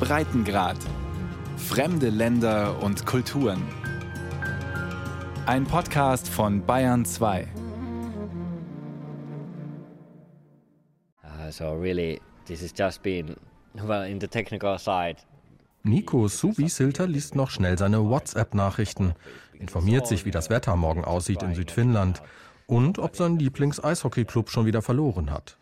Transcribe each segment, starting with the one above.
Breitengrad. Fremde Länder und Kulturen. Ein Podcast von Bayern 2. Uh, so really, this has just been well in the technical side. Nico Suvisilter liest noch schnell seine WhatsApp-Nachrichten, informiert sich, wie das Wetter morgen aussieht in Südfinnland und ob sein Lieblings-Eishockey-Club schon wieder verloren hat.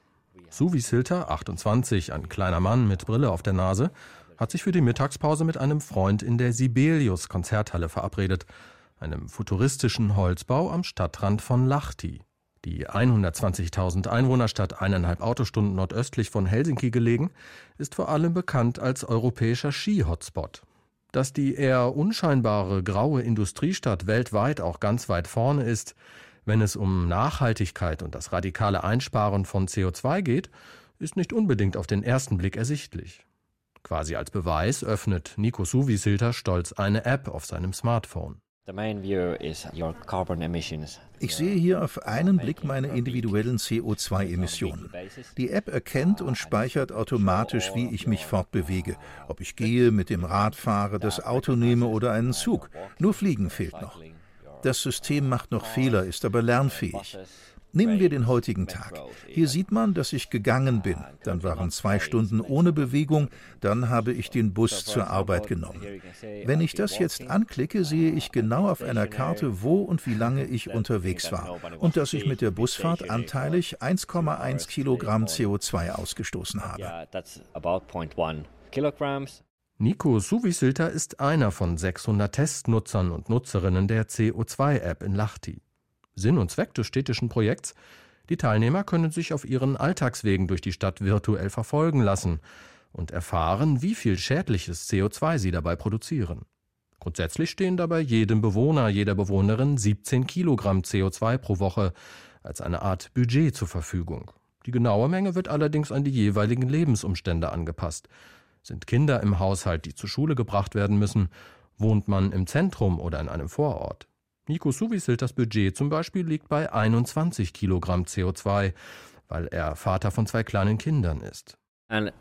Suvisilter, 28, ein kleiner Mann mit Brille auf der Nase, hat sich für die Mittagspause mit einem Freund in der Sibelius-Konzerthalle verabredet, einem futuristischen Holzbau am Stadtrand von Lahti. Die 120.000 Einwohnerstadt eineinhalb Autostunden nordöstlich von Helsinki gelegen, ist vor allem bekannt als europäischer Ski-Hotspot. Dass die eher unscheinbare graue Industriestadt weltweit auch ganz weit vorne ist, wenn es um Nachhaltigkeit und das radikale Einsparen von CO2 geht, ist nicht unbedingt auf den ersten Blick ersichtlich. Quasi als Beweis öffnet Nico Suvisilter stolz eine App auf seinem Smartphone. Ich sehe hier auf einen Blick meine individuellen CO2-Emissionen. Die App erkennt und speichert automatisch, wie ich mich fortbewege, ob ich gehe, mit dem Rad fahre, das Auto nehme oder einen Zug. Nur Fliegen fehlt noch. Das System macht noch Fehler, ist aber lernfähig. Nehmen wir den heutigen Tag. Hier sieht man, dass ich gegangen bin. Dann waren zwei Stunden ohne Bewegung. Dann habe ich den Bus zur Arbeit genommen. Wenn ich das jetzt anklicke, sehe ich genau auf einer Karte, wo und wie lange ich unterwegs war und dass ich mit der Busfahrt anteilig 1,1 Kilogramm CO2 ausgestoßen habe. Nico Suvisilter ist einer von 600 Testnutzern und Nutzerinnen der CO2-App in Lahti. Sinn und Zweck des städtischen Projekts? Die Teilnehmer können sich auf ihren Alltagswegen durch die Stadt virtuell verfolgen lassen und erfahren, wie viel schädliches CO2 sie dabei produzieren. Grundsätzlich stehen dabei jedem Bewohner, jeder Bewohnerin 17 Kilogramm CO2 pro Woche als eine Art Budget zur Verfügung. Die genaue Menge wird allerdings an die jeweiligen Lebensumstände angepasst. Sind Kinder im Haushalt, die zur Schule gebracht werden müssen? Wohnt man im Zentrum oder in einem Vorort? Nico Suvisilters Budget zum Beispiel liegt bei 21 Kilogramm CO2, weil er Vater von zwei kleinen Kindern ist. Und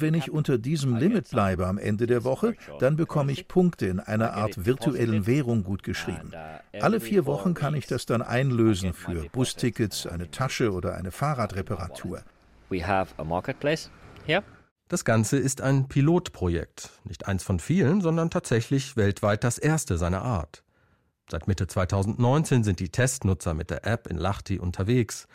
wenn ich unter diesem Limit bleibe am Ende der Woche, dann bekomme ich Punkte in einer Art virtuellen Währung gutgeschrieben. Uh, Alle vier Wochen kann ich das dann einlösen für Bustickets, eine Tasche oder eine Fahrradreparatur. We have a marketplace here. Das Ganze ist ein Pilotprojekt, nicht eins von vielen, sondern tatsächlich weltweit das erste seiner Art. Seit Mitte 2019 sind die Testnutzer mit der App in Lahti unterwegs.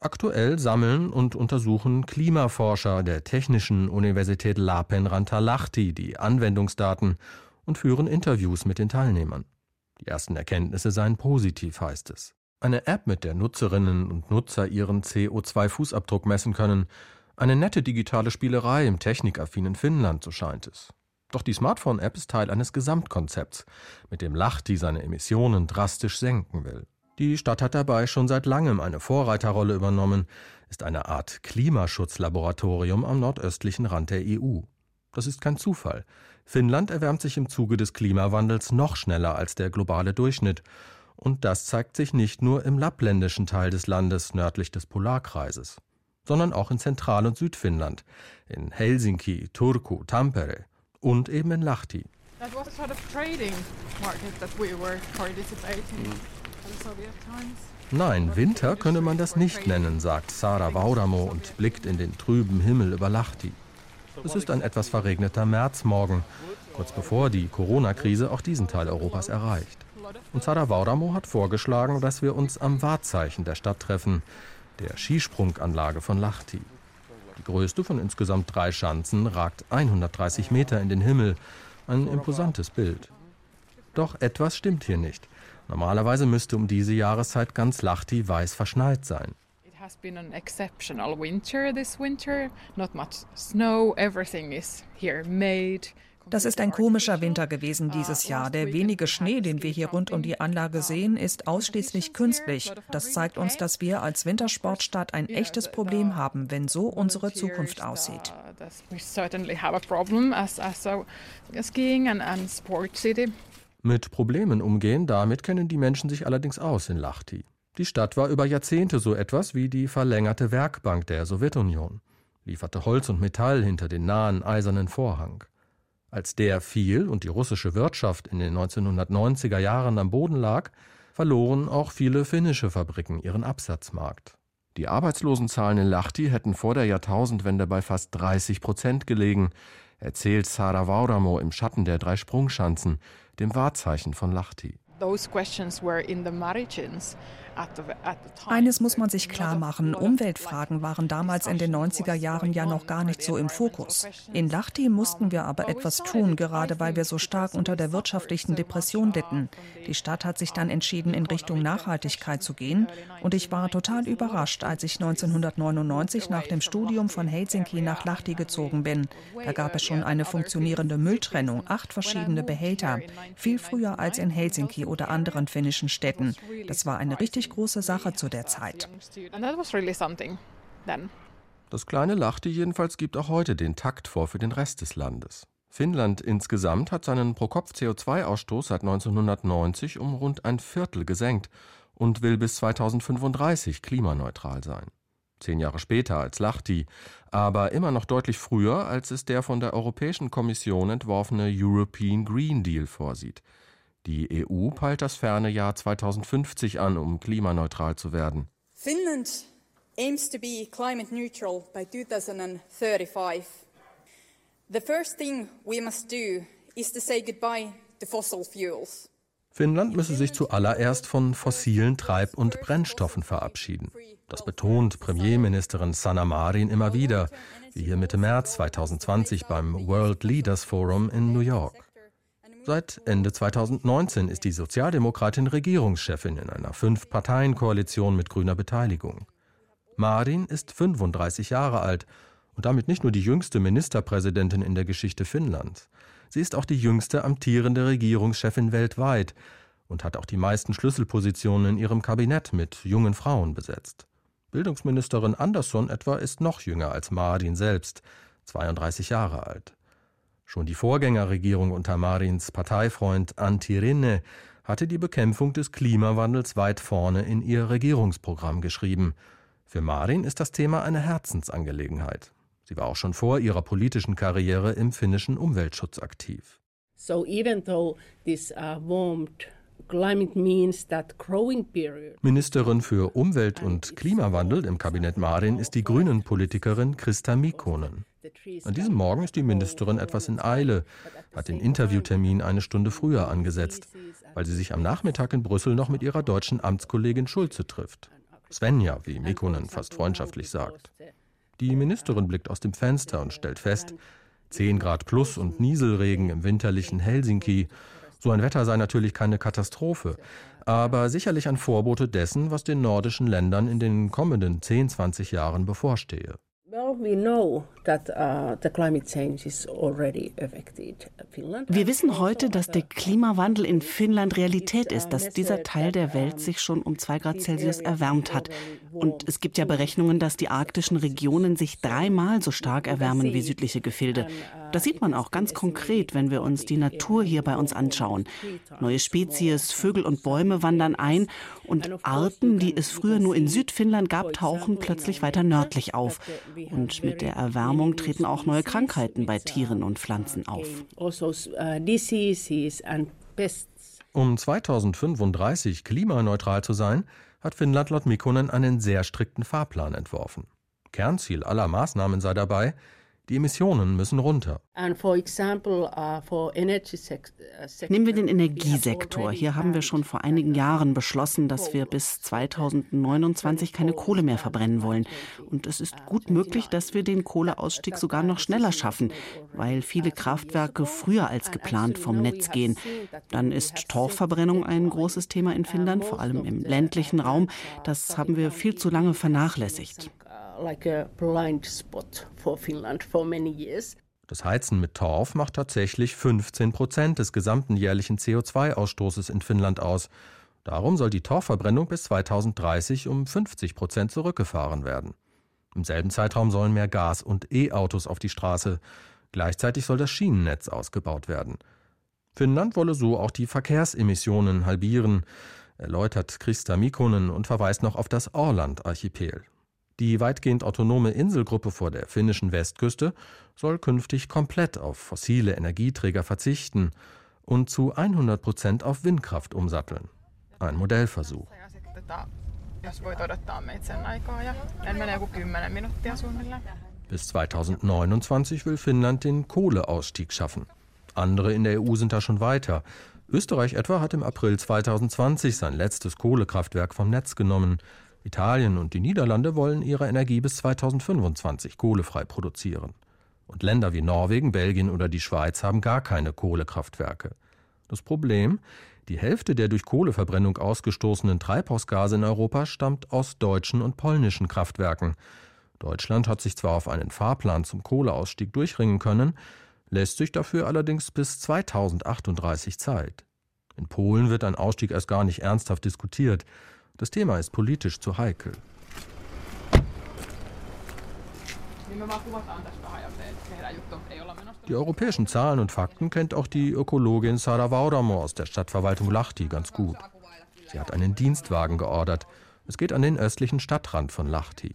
Aktuell sammeln und untersuchen Klimaforscher der Technischen Universität Lapenranta Lahti die Anwendungsdaten und führen Interviews mit den Teilnehmern. Die ersten Erkenntnisse seien positiv, heißt es. Eine App, mit der Nutzerinnen und Nutzer ihren CO2-Fußabdruck messen können, eine nette digitale Spielerei im technikaffinen Finnland, so scheint es. Doch die Smartphone-App ist Teil eines Gesamtkonzepts, mit dem Lahti seine Emissionen drastisch senken will. Die Stadt hat dabei schon seit langem eine Vorreiterrolle übernommen, ist eine Art Klimaschutzlaboratorium am nordöstlichen Rand der EU. Das ist kein Zufall. Finnland erwärmt sich im Zuge des Klimawandels noch schneller als der globale Durchschnitt. Und das zeigt sich nicht nur im lappländischen Teil des Landes nördlich des Polarkreises sondern auch in Zentral- und Südfinnland, in Helsinki, Turku, Tampere und eben in Lahti. Nein, Winter könne man das nicht nennen, sagt Sara Vauramo und blickt in den trüben Himmel über Lahti. Es ist ein etwas verregneter Märzmorgen, kurz bevor die Corona-Krise auch diesen Teil Europas erreicht. Und Sara Vauramo hat vorgeschlagen, dass wir uns am Wahrzeichen der Stadt treffen, der Skisprunganlage von Lahti. Die größte von insgesamt drei Schanzen ragt 130 Meter in den Himmel. Ein imposantes Bild. Doch etwas stimmt hier nicht. Normalerweise müsste um diese Jahreszeit ganz Lahti weiß verschneit sein. Has been an exceptional winter this winter. Not much snow. Everything is here made. Das ist ein komischer Winter gewesen dieses Jahr. Der wenige Schnee, den wir hier rund um die Anlage sehen, ist ausschließlich künstlich. Das zeigt uns, dass wir als Wintersportstadt ein echtes Problem haben, wenn so unsere Zukunft aussieht. Mit Problemen umgehen, damit kennen die Menschen sich allerdings aus in Lahti. Die Stadt war über Jahrzehnte so etwas wie die verlängerte Werkbank der Sowjetunion. lieferte Holz und Metall hinter den nahen eisernen Vorhang. Als der fiel und die russische Wirtschaft in den 1990er Jahren am Boden lag, verloren auch viele finnische Fabriken ihren Absatzmarkt. Die Arbeitslosenzahlen in Lahti hätten vor der Jahrtausendwende bei fast 30 Prozent gelegen, erzählt Sara Vauramo im Schatten der drei Sprungschanzen, dem Wahrzeichen von Lahti. Those questions were in the margins eines muss man sich klar machen, Umweltfragen waren damals in den 90er Jahren ja noch gar nicht so im Fokus. In Lahti mussten wir aber etwas tun, gerade weil wir so stark unter der wirtschaftlichen Depression litten. Die Stadt hat sich dann entschieden, in Richtung Nachhaltigkeit zu gehen und ich war total überrascht, als ich 1999 nach dem Studium von Helsinki nach Lahti gezogen bin. Da gab es schon eine funktionierende Mülltrennung, acht verschiedene Behälter, viel früher als in Helsinki oder anderen finnischen Städten. Das war eine richtig ziemlich große Sache zu der Zeit. Das kleine Lachte jedenfalls gibt auch heute den Takt vor für den Rest des Landes. Finnland insgesamt hat seinen Pro-Kopf-CO2-Ausstoß seit 1990 um rund ein Viertel gesenkt und will bis 2035 klimaneutral sein. Zehn Jahre später als Lahti, aber immer noch deutlich früher, als es der von der Europäischen Kommission entworfene European Green Deal vorsieht. Die EU peilt das ferne Jahr 2050 an, um klimaneutral zu werden. Finland aims to be climate neutral by 2035. The first thing we must do is to say goodbye to fossil fuels. Finnland müsse sich zuallererst von fossilen Treib- und Brennstoffen verabschieden. Das betont Premierministerin Sanna Marin immer wieder, wie hier Mitte März 2020 beim World Leaders Forum in New York. Seit Ende 2019 ist die Sozialdemokratin Regierungschefin in einer Fünf-Parteien-Koalition mit grüner Beteiligung. Marin ist 35 Jahre alt und damit nicht nur die jüngste Ministerpräsidentin in der Geschichte Finnlands. Sie ist auch die jüngste amtierende Regierungschefin weltweit und hat auch die meisten Schlüsselpositionen in ihrem Kabinett mit jungen Frauen besetzt. Bildungsministerin Andersson etwa ist noch jünger als Marin selbst, 32 Jahre alt. Schon die Vorgängerregierung unter Marins Parteifreund Antti Rinne hatte die Bekämpfung des Klimawandels weit vorne in ihr Regierungsprogramm geschrieben. Für Marin ist das Thema eine Herzensangelegenheit. Sie war auch schon vor ihrer politischen Karriere im finnischen Umweltschutz aktiv. So even though this uh, warmed Ministerin für Umwelt und Klimawandel im Kabinett Marin ist die Grünen-Politikerin Christa Mikkonen. An diesem Morgen ist die Ministerin etwas in Eile, hat den Interviewtermin eine Stunde früher angesetzt, weil sie sich am Nachmittag in Brüssel noch mit ihrer deutschen Amtskollegin Schulze trifft. Svenja, wie Mikkonen fast freundschaftlich sagt. Die Ministerin blickt aus dem Fenster und stellt fest, 10 Grad plus und Nieselregen im winterlichen Helsinki. So ein Wetter sei natürlich keine Katastrophe, aber sicherlich ein Vorbote dessen, was den nordischen Ländern in den kommenden 10, 20 Jahren bevorstehe. Uh, Wir wissen heute, dass der Klimawandel in Finnland Realität ist, dass dieser Teil der Welt sich schon um zwei Grad Celsius erwärmt hat. Und es gibt ja Berechnungen, dass die arktischen Regionen sich dreimal so stark erwärmen wie südliche Gefilde. Das sieht man auch ganz konkret, wenn wir uns die Natur hier bei uns anschauen. Neue Spezies, Vögel und Bäume wandern ein und Arten, die es früher nur in Südfinnland gab, tauchen plötzlich weiter nördlich auf. Und mit der Erwärmung treten auch neue Krankheiten bei Tieren und Pflanzen auf. Uh, um 2035 klimaneutral zu sein, hat Finnland laut Mikkonen einen sehr strikten Fahrplan entworfen. Kernziel aller Maßnahmen sei dabei, die Emissionen müssen runter. Uh, uh, Nehmen wir den Energiesektor. Hier haben wir schon vor einigen Jahren beschlossen, dass wir bis 2029 keine Kohle mehr verbrennen wollen. Und es ist gut möglich, dass wir den Kohleausstieg sogar noch schneller schaffen, weil viele Kraftwerke früher als geplant vom Netz gehen. Dann ist Torfverbrennung ein großes Thema in Finnland, vor allem im ländlichen Raum. Das haben wir viel zu lange vernachlässigt like a blind spot for Finland for many years. Das Heizen mit Torf macht tatsächlich 15 Prozent des gesamten jährlichen CO2-Ausstoßes in Finnland aus. Darum soll die Torfverbrennung bis 2030 um 50 Prozent zurückgefahren werden. Im selben Zeitraum sollen mehr Gas- und E-Autos auf die Straße. Gleichzeitig soll das Schienennetz ausgebaut werden. Finnland wolle so auch die Verkehrsemissionen halbieren, erläutert Christa Mikkonen und verweist noch auf das Orland-Archipel. Die weitgehend autonome Inselgruppe vor der finnischen Westküste soll künftig komplett auf fossile Energieträger verzichten und zu 100 Prozent auf Windkraft umsatteln. Ein Modellversuch. Bis 2029 will Finnland den Kohleausstieg schaffen. Andere in der EU sind da schon weiter. Österreich etwa hat im April 2020 sein letztes Kohlekraftwerk vom Netz genommen. Italien und die Niederlande wollen ihre Energie bis 2025 kohlefrei produzieren. Und Länder wie Norwegen, Belgien oder die Schweiz haben gar keine Kohlekraftwerke. Das Problem, die Hälfte der durch Kohleverbrennung ausgestoßenen Treibhausgase in Europa stammt aus deutschen und polnischen Kraftwerken. Deutschland hat sich zwar auf einen Fahrplan zum Kohleausstieg durchringen können, lässt sich dafür allerdings bis 2038 Zeit. In Polen wird ein Ausstieg erst gar nicht ernsthaft diskutiert. Das Thema ist politisch zu heikel. Die europäischen Zahlen und Fakten kennt auch die Ökologin Sara Vauramo aus der Stadtverwaltung Lahti ganz gut. Sie hat einen Dienstwagen geordert. Es geht an den östlichen Stadtrand von Lahti.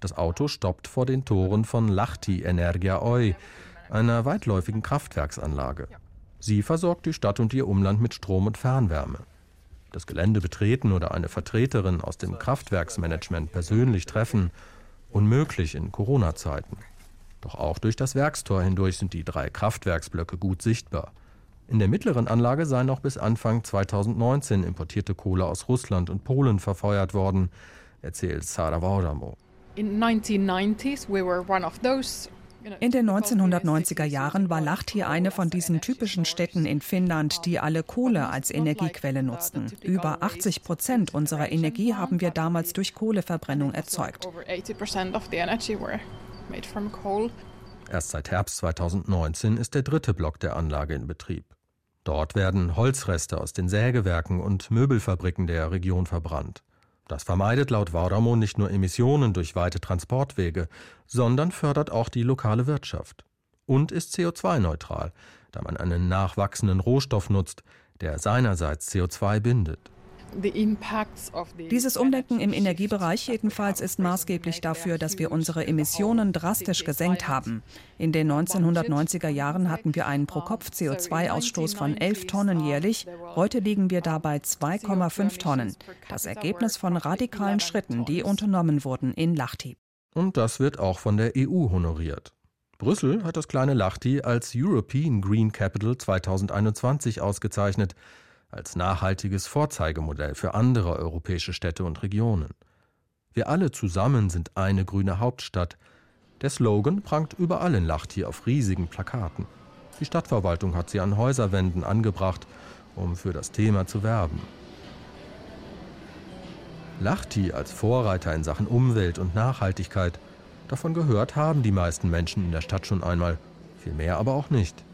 Das Auto stoppt vor den Toren von Lahti Energia Oi, einer weitläufigen Kraftwerksanlage. Sie versorgt die Stadt und ihr Umland mit Strom und Fernwärme. Das Gelände betreten oder eine Vertreterin aus dem Kraftwerksmanagement persönlich treffen, unmöglich in Corona-Zeiten. Doch auch durch das Werkstor hindurch sind die drei Kraftwerksblöcke gut sichtbar. In der mittleren Anlage seien noch bis Anfang 2019 importierte Kohle aus Russland und Polen verfeuert worden, erzählt Sara Vaudamo. In 1990s we were one of those in den 1990er Jahren war Lahti eine von diesen typischen Städten in Finnland, die alle Kohle als Energiequelle nutzten. Über 80 Prozent unserer Energie haben wir damals durch Kohleverbrennung erzeugt. Erst seit Herbst 2019 ist der dritte Block der Anlage in Betrieb. Dort werden Holzreste aus den Sägewerken und Möbelfabriken der Region verbrannt. Das vermeidet laut Vauramo nicht nur Emissionen durch weite Transportwege, sondern fördert auch die lokale Wirtschaft. Und ist CO2-neutral, da man einen nachwachsenden Rohstoff nutzt, der seinerseits CO2 bindet. Dieses Umdenken im Energiebereich jedenfalls ist maßgeblich dafür, dass wir unsere Emissionen drastisch gesenkt haben. In den 1990er Jahren hatten wir einen Pro-Kopf-CO2-Ausstoß von 11 Tonnen jährlich. Heute liegen wir dabei 2,5 Tonnen. Das Ergebnis von radikalen Schritten, die unternommen wurden in Lahti. Und das wird auch von der EU honoriert. Brüssel hat das kleine Lahti als European Green Capital 2021 ausgezeichnet als nachhaltiges Vorzeigemodell für andere europäische Städte und Regionen. Wir alle zusammen sind eine grüne Hauptstadt. Der Slogan prangt überall in Lahti auf riesigen Plakaten. Die Stadtverwaltung hat sie an Häuserwänden angebracht, um für das Thema zu werben. Lahti als Vorreiter in Sachen Umwelt und Nachhaltigkeit, davon gehört haben die meisten Menschen in der Stadt schon einmal, viel mehr aber auch nicht.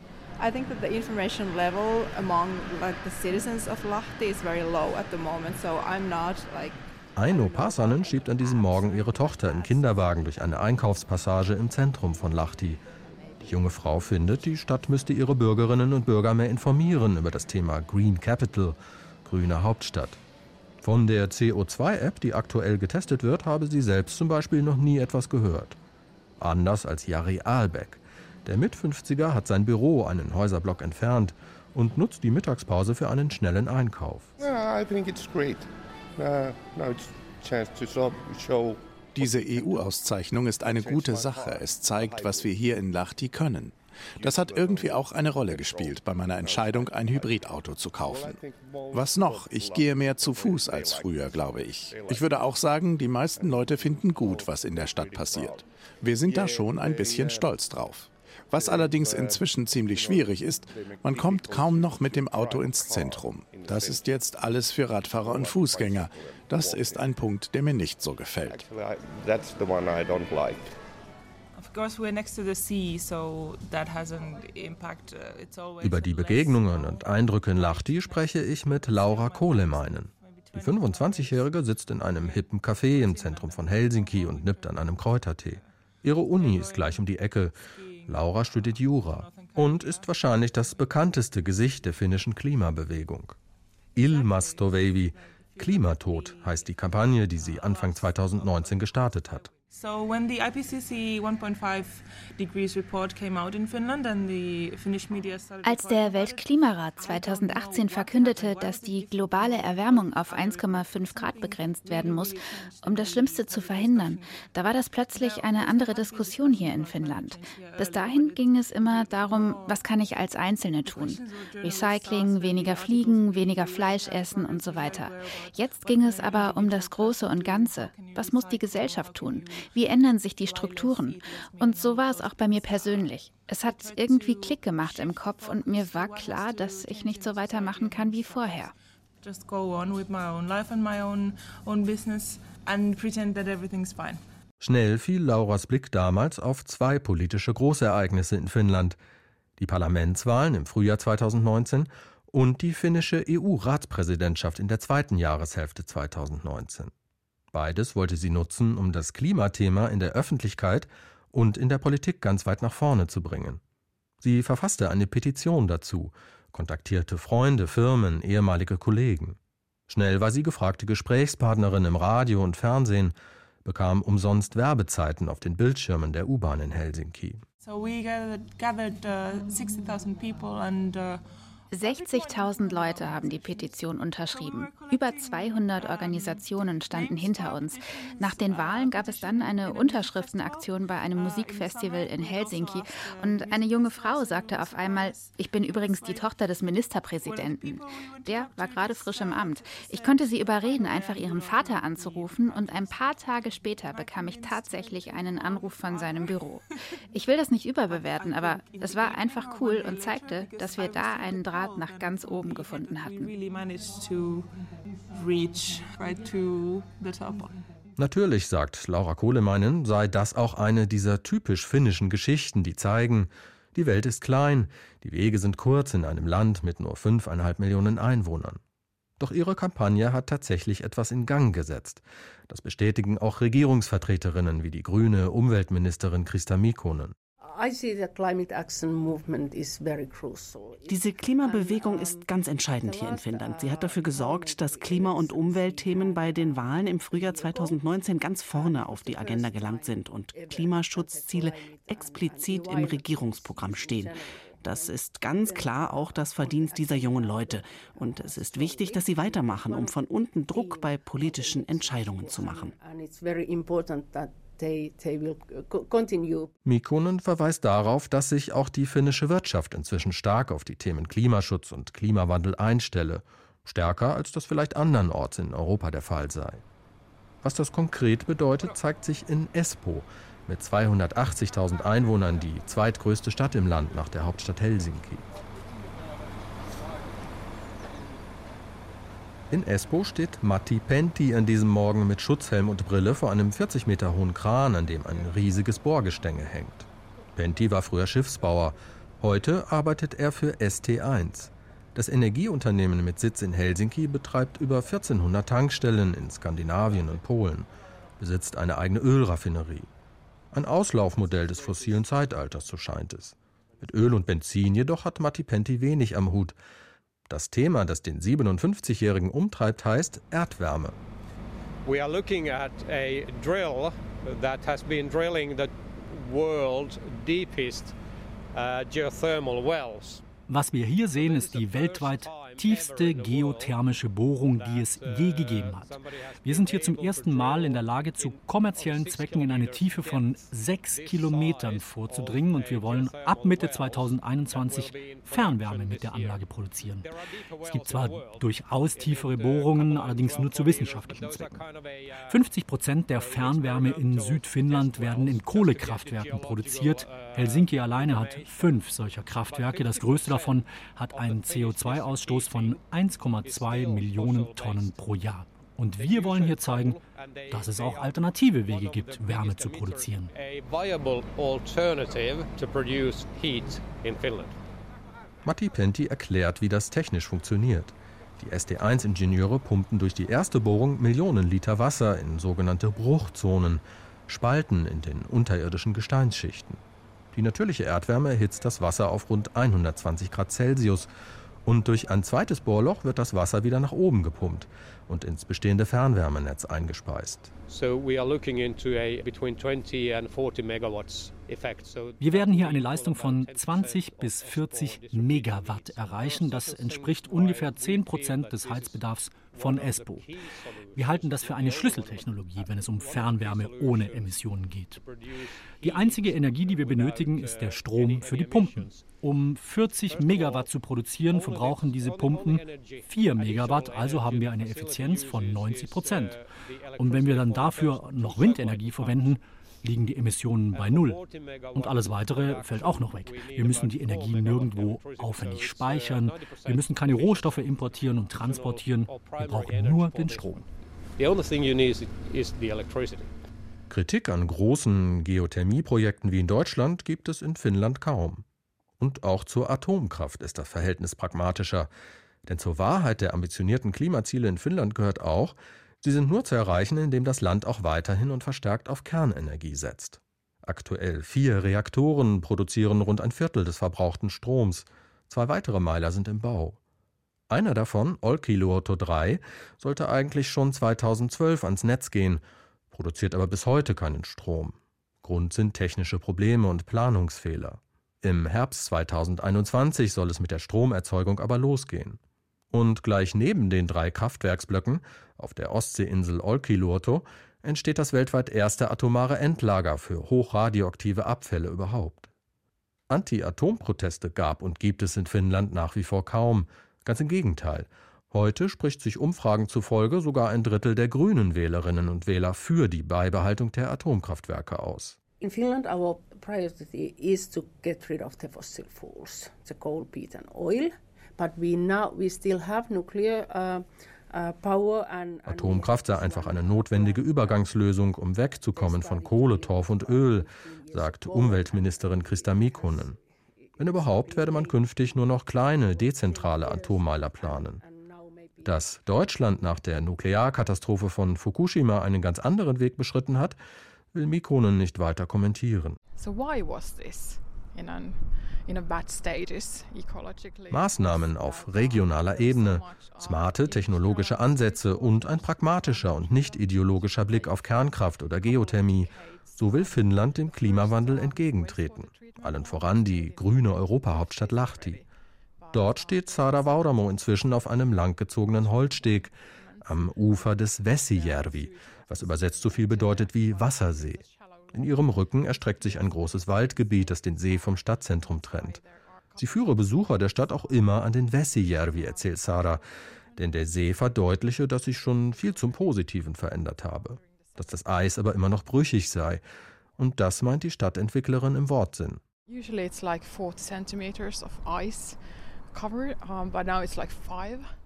I think that the information level among like the citizens of Lahti is very low at the moment, so I'm not like Aino Pasanen schiebt an diesem Morgen ihre Tochter im Kinderwagen durch eine Einkaufspassage im Zentrum von Lahti. Die junge Frau findet, die Stadt müsste ihre Bürgerinnen und Bürger mehr informieren über das Thema Green Capital, grüne Hauptstadt. Von der CO2-App, die aktuell getestet wird, habe sie selbst zum Beispiel noch nie etwas gehört. Anders als Jari Aalbeck. Der Mit-50er hat sein Büro einen Häuserblock entfernt und nutzt die Mittagspause für einen schnellen Einkauf. Diese EU-Auszeichnung ist eine gute Sache. Es zeigt, was wir hier in Lahti können. Das hat irgendwie auch eine Rolle gespielt bei meiner Entscheidung, ein Hybridauto zu kaufen. Was noch? Ich gehe mehr zu Fuß als früher, glaube ich. Ich würde auch sagen, die meisten Leute finden gut, was in der Stadt passiert. Wir sind da schon ein bisschen stolz drauf. Was allerdings inzwischen ziemlich schwierig ist, man kommt kaum noch mit dem Auto ins Zentrum. Das ist jetzt alles für Radfahrer und Fußgänger. Das ist ein Punkt, der mir nicht so gefällt. Über die Begegnungen und Eindrücke in Lahti spreche ich mit Laura Kohlemeinen. Die 25-Jährige sitzt in einem hippen Café im Zentrum von Helsinki und nippt an einem Kräutertee. Ihre Uni ist gleich um die Ecke. Laura studiert Jura und ist wahrscheinlich das bekannteste Gesicht der finnischen Klimabewegung. Ilmastovevi, Klimatod heißt die Kampagne, die sie Anfang 2019 gestartet hat. So when the IPCC 1.5 degrees report came out in Finland and the Finnish media started Als der Weltklimarat 2018 verkündete, dass die globale Erwärmung auf 1,5 Grad begrenzt werden muss, um das Schlimmste zu verhindern, da war das plötzlich eine andere Diskussion hier in Finnland. Bis dahin ging es immer darum, was kann ich als Einzelne tun? Recycling, weniger fliegen, weniger Fleisch essen und so weiter. Jetzt ging es aber um das Große und Ganze. Was muss die Gesellschaft tun? Wie ändern sich die Strukturen? Und so war es auch bei mir persönlich. Es hat irgendwie Klick gemacht im Kopf und mir war klar, dass ich nicht so weitermachen kann wie vorher. Just go on with my own life and my own, own business and pretend that everything's fine. Schnell fiel Lauras Blick damals auf zwei politische Großereignisse in Finnland. Die Parlamentswahlen im Frühjahr 2019 und die finnische EU-Ratspräsidentschaft in der zweiten Jahreshälfte 2019. Beides wollte sie nutzen, um das Klimathema in der Öffentlichkeit und in der Politik ganz weit nach vorne zu bringen. Sie verfasste eine Petition dazu, kontaktierte Freunde, Firmen, ehemalige Kollegen. Schnell war sie gefragte Gesprächspartnerin im Radio und Fernsehen, bekam umsonst Werbezeiten auf den Bildschirmen der U-Bahn in Helsinki. So we gathered, gathered uh, 60,000 people and uh 60.000 Leute haben die Petition unterschrieben. Über 200 Organisationen standen hinter uns. Nach den Wahlen gab es dann eine Unterschriftenaktion bei einem Musikfestival in Helsinki und eine junge Frau sagte auf einmal, ich bin übrigens die Tochter des Ministerpräsidenten. Der war gerade frisch im Amt. Ich konnte sie überreden, einfach ihren Vater anzurufen und ein paar Tage später bekam ich tatsächlich einen Anruf von seinem Büro. Ich will das nicht überbewerten, aber es war einfach cool und zeigte, dass wir da einen Draht Draht nach ganz oben gefunden hatten. Natürlich, sagt Laura Kohlemeinen, sei das auch eine dieser typisch finnischen Geschichten, die zeigen, die Welt ist klein, die Wege sind kurz in einem Land mit nur fünfeinhalb Millionen Einwohnern. Doch ihre Kampagne hat tatsächlich etwas in Gang gesetzt. Das bestätigen auch Regierungsvertreterinnen wie die grüne Umweltministerin Christa Mikkonen. Diese Klimabewegung ist ganz entscheidend hier in Finnland. Sie hat dafür gesorgt, dass Klima- und Umweltthemen bei den Wahlen im Frühjahr 2019 ganz vorne auf die Agenda gelangt sind und Klimaschutzziele explizit im Regierungsprogramm stehen. Das ist ganz klar auch das Verdienst dieser jungen Leute. Und es ist wichtig, dass sie weitermachen, um von unten Druck bei politischen Entscheidungen zu machen. Mikkonen verweist darauf, dass sich auch die finnische Wirtschaft inzwischen stark auf die Themen Klimaschutz und Klimawandel einstelle, stärker als das vielleicht andernorts in Europa der Fall sei. Was das konkret bedeutet, zeigt sich in Espoo, mit 280.000 Einwohnern die zweitgrößte Stadt im Land nach der Hauptstadt Helsinki. In Espoo steht Matti Penti an diesem Morgen mit Schutzhelm und Brille vor einem 40 Meter hohen Kran, an dem ein riesiges Bohrgestänge hängt. Penti war früher Schiffsbauer. Heute arbeitet er für ST1. Das Energieunternehmen mit Sitz in Helsinki betreibt über 1400 Tankstellen in Skandinavien und Polen, besitzt eine eigene Ölraffinerie. Ein Auslaufmodell des fossilen Zeitalters, so scheint es. Mit Öl und Benzin jedoch hat Matti Penti wenig am Hut. Das Thema, das den 57-Jährigen umtreibt, heißt Erdwärme. We are looking at a drill that has been drilling the world's deepest uh, geothermal wells. Was wir hier sehen, ist die weltweit tiefste geothermische Bohrung, die es je gegeben hat. Wir sind hier zum ersten Mal in der Lage, zu kommerziellen Zwecken in eine Tiefe von sechs Kilometern vorzudringen und wir wollen ab Mitte 2021 Fernwärme mit der Anlage produzieren. Es gibt zwar durchaus tiefere Bohrungen, allerdings nur zu wissenschaftlichen Zwecken. 50 Prozent der Fernwärme in Südfinnland werden in Kohlekraftwerken produziert. Helsinki alleine hat fünf solcher Kraftwerke. Das größte davon hat einen CO2-Ausstoß Ausstoß von 1,2 Millionen Tonnen pro Jahr. Und wir wollen hier zeigen, dass es auch alternative Wege gibt, Wärme zu produzieren. Matti Penti erklärt, wie das technisch funktioniert. Die SD1-Ingenieure pumpen durch die erste Bohrung Millionen Liter Wasser in sogenannte Bruchzonen, Spalten in den unterirdischen Gesteinsschichten. Die natürliche Erdwärme erhitzt das Wasser auf rund 120 Grad Celsius Und durch ein zweites Bohrloch wird das Wasser wieder nach oben gepumpt und ins bestehende Fernwärmenetz eingespeist. Wir werden hier eine Leistung von 20 bis 40 Megawatt erreichen. Das entspricht ungefähr 10 Prozent des Heizbedarfs von Espoo. Wir halten das für eine Schlüsseltechnologie, wenn es um Fernwärme ohne Emissionen geht. Die einzige Energie, die wir benötigen, ist der Strom für die Pumpen. Um 40 Megawatt zu produzieren, verbrauchen diese Pumpen 4 Megawatt, also haben wir eine Effizienz von 90 Prozent. Und wenn wir dann dafür noch Windenergie verwenden, liegen die Emissionen bei Null. Und alles Weitere fällt auch noch weg. Wir müssen die Energie nirgendwo aufwendig speichern. Wir müssen keine Rohstoffe importieren und transportieren. Wir brauchen nur den Strom. Kritik an großen Geothermieprojekten wie in Deutschland gibt es in Finnland kaum. Und auch zur Atomkraft ist das Verhältnis pragmatischer. Denn zur Wahrheit der ambitionierten Klimaziele in Finnland gehört auch, Sie sind nur zu erreichen, indem das Land auch weiterhin und verstärkt auf Kernenergie setzt. Aktuell vier Reaktoren produzieren rund ein Viertel des verbrauchten Stroms. Zwei weitere Meiler sind im Bau. Einer davon, Olkiluoto 3, sollte eigentlich schon 2012 ans Netz gehen, produziert aber bis heute keinen Strom. Grund sind technische Probleme und Planungsfehler. Im Herbst 2021 soll es mit der Stromerzeugung aber losgehen. Und gleich neben den drei Kraftwerksblöcken auf der Ostseeinsel Olkiluoto entsteht das weltweit erste atomare Endlager für hochradioaktive Abfälle überhaupt. Anti-Atom-Proteste gab und gibt es in Finnland nach wie vor kaum. Ganz im Gegenteil. Heute spricht sich Umfragen zufolge sogar ein Drittel der grünen Wählerinnen und Wähler für die Beibehaltung der Atomkraftwerke aus. In Finland our priority is to get rid of the fossil fuels, the coal, peat and oil. Uh, uh, Atomkraft sei einfach eine notwendige Übergangslösung, um wegzukommen von Kohle, Torf und Öl, sagt Umweltministerin Christa Mikkonen. Wenn überhaupt, werde man künftig nur noch kleine, dezentrale Atommeiler planen. Dass Deutschland nach der Nuklearkatastrophe von Fukushima einen ganz anderen Weg beschritten hat, will Mikkonen nicht weiter kommentieren. So why was this? Maßnahmen auf regionaler Ebene, smarte technologische Ansätze und ein pragmatischer und nicht ideologischer Blick auf Kernkraft oder Geothermie. So will Finnland dem Klimawandel entgegentreten. Allen voran die grüne Europahauptstadt Lahti. Dort steht Sara Vauramo inzwischen auf einem langgezogenen Holzsteg am Ufer des Vesijärvi, was übersetzt so viel bedeutet wie Wassersee. In ihrem Rücken erstreckt sich ein großes Waldgebiet, das den See vom Stadtzentrum trennt. Sie führe Besucher der Stadt auch immer an den Vesijärvi, erzählt Sarah, denn der See verdeutliche, dass sich schon viel zum Positiven verändert habe, dass das Eis aber immer noch brüchig sei. Und das meint die Stadtentwicklerin im Wortsinn. Usually it's like 40 centimeters of ice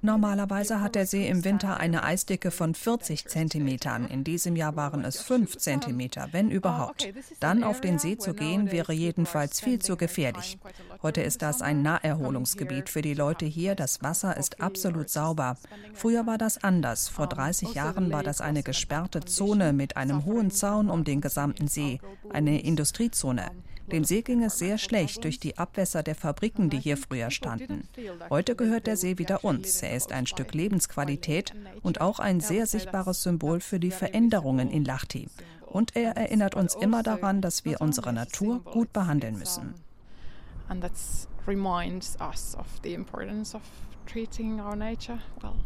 Normalerweise hat der See im Winter eine Eisdicke von 40 Zentimetern. In diesem Jahr waren es 5 Zentimeter, wenn überhaupt. Dann auf den See zu gehen, wäre jedenfalls viel zu gefährlich. Heute ist das ein Naherholungsgebiet für die Leute hier. Das Wasser ist absolut sauber. Früher war das anders. Vor 30 Jahren war das eine gesperrte Zone mit einem hohen Zaun um den gesamten See, eine Industriezone. Dem See ging es sehr schlecht durch die Abwässer der Fabriken, die hier früher standen. Heute gehört der See wieder uns. Er ist ein Stück Lebensqualität und auch ein sehr sichtbares Symbol für die Veränderungen in Lahti. Und er erinnert uns immer daran, dass wir unsere Natur gut behandeln müssen. And that reminds us of the importance of treating our nature well.